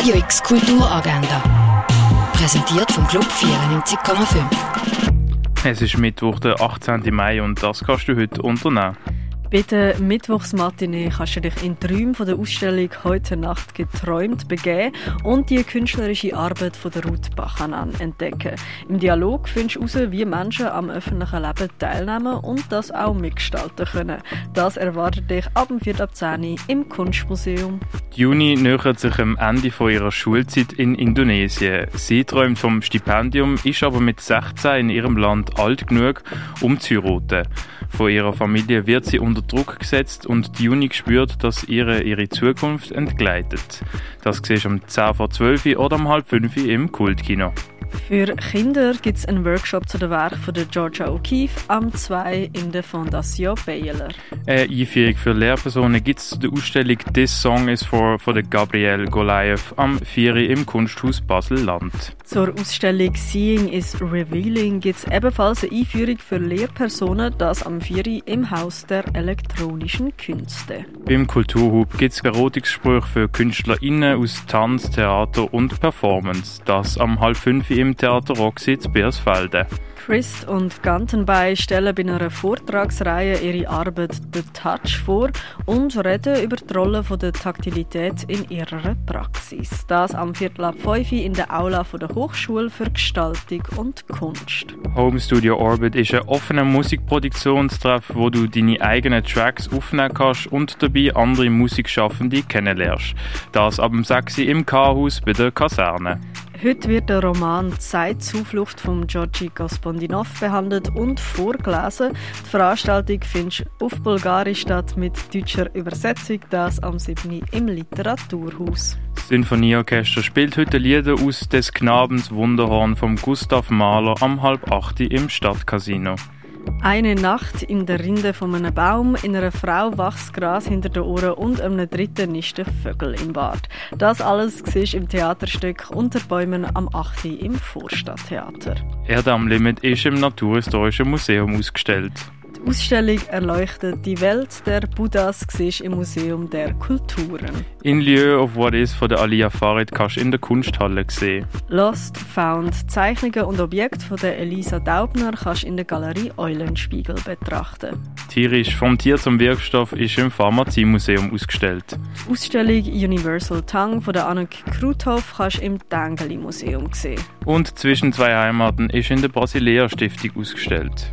Radio X Kulturagenda. Präsentiert vom Club 94,5. Es ist Mittwoch, der 18. Mai und das kannst du heute unternehmen. Bei der Mittwochsmatinee kannst du dich in Träumen von der Ausstellung «Heute Nacht geträumt» begeben und die künstlerische Arbeit von der Ruth Bachanan entdecken. Im Dialog findest du heraus, wie Menschen am öffentlichen Leben teilnehmen und das auch mitgestalten können. Das erwartet dich ab dem 4. ab 10 Uhr im Kunstmuseum. Juni nähert sich am Ende von ihrer Schulzeit in Indonesien. Sie träumt vom Stipendium, ist aber mit 16 in ihrem Land alt genug, um zu heiraten. Von ihrer Familie wird sie unter Druck gesetzt und die Juni spürt, dass ihre ihre Zukunft entgleitet. Das siehst du um 10 vor 12 oder um halb 5 im Kultkino. Für Kinder gibt es einen Workshop zu den Werken von Georgia O'Keeffe am 2 in der Fondation Baylor. Eine Einführung für Lehrpersonen gibt es zu der Ausstellung «This Song is for» von der Gabrielle Golaev am 4 im Kunsthaus Basel-Land. Zur Ausstellung «Seeing is Revealing» gibt es ebenfalls eine Einführung für Lehrpersonen, das am 4 im Haus der elektronischen Künste. Beim Kulturhub gibt es Erotiksprüche für KünstlerInnen aus Tanz, Theater und Performance. Das am halb 5 im Theater Roxy zu Beersfelde. Christ und Gantenbei stellen bei einer Vortragsreihe ihre Arbeit «The Touch» vor und reden über die Rolle der Taktilität in ihrer Praxis. Das am Viertel ab 5 in der Aula der Hochschule für Gestaltung und Kunst. Home Studio Orbit ist ein offener Musikproduktionstreff, wo du deine eigenen Tracks aufnehmen kannst und dabei andere Musikschaffende kennenlernst. Das ab dem 6 im K-Haus bei der Kaserne. Heute wird der Roman Zeitzuflucht von Georgi Gospodinov behandelt und vorgelesen. Die Veranstaltung findest du auf Bulgarisch statt mit deutscher Übersetzung, das am 7. im Literaturhaus. Das Sinfonieorchester spielt heute Lieder aus des Knabens Wunderhorn von Gustav Mahler am halb 8 im Stadtcasino. Eine Nacht in der Rinde von einem Baum, in einer Frau wächst Gras hinter den Ohren und einem dritten nisten Vögel im Bart. Das alles siehst im Theaterstück Unter Bäumen am 8. im Vorstadttheater. Erde am Limit ist im Naturhistorischen Museum ausgestellt. Die Ausstellung erleuchtet die Welt der Buddhas im Museum der Kulturen. In Lieu of What Is von der Alia Farid kannst du in der Kunsthalle sehen. Lost Found Zeichnungen und Objekte von der Elisa Daubner kannst du in der Galerie Eulenspiegel betrachten. Tierisch vom Tier zum Wirkstoff ist im Pharmaziemuseum ausgestellt. Die Ausstellung Universal Tongue von der Annuk Kruthoff kannst du im Tengeli Museum sehen. Und zwischen zwei Heimaten ist in der Basilea Stiftung ausgestellt.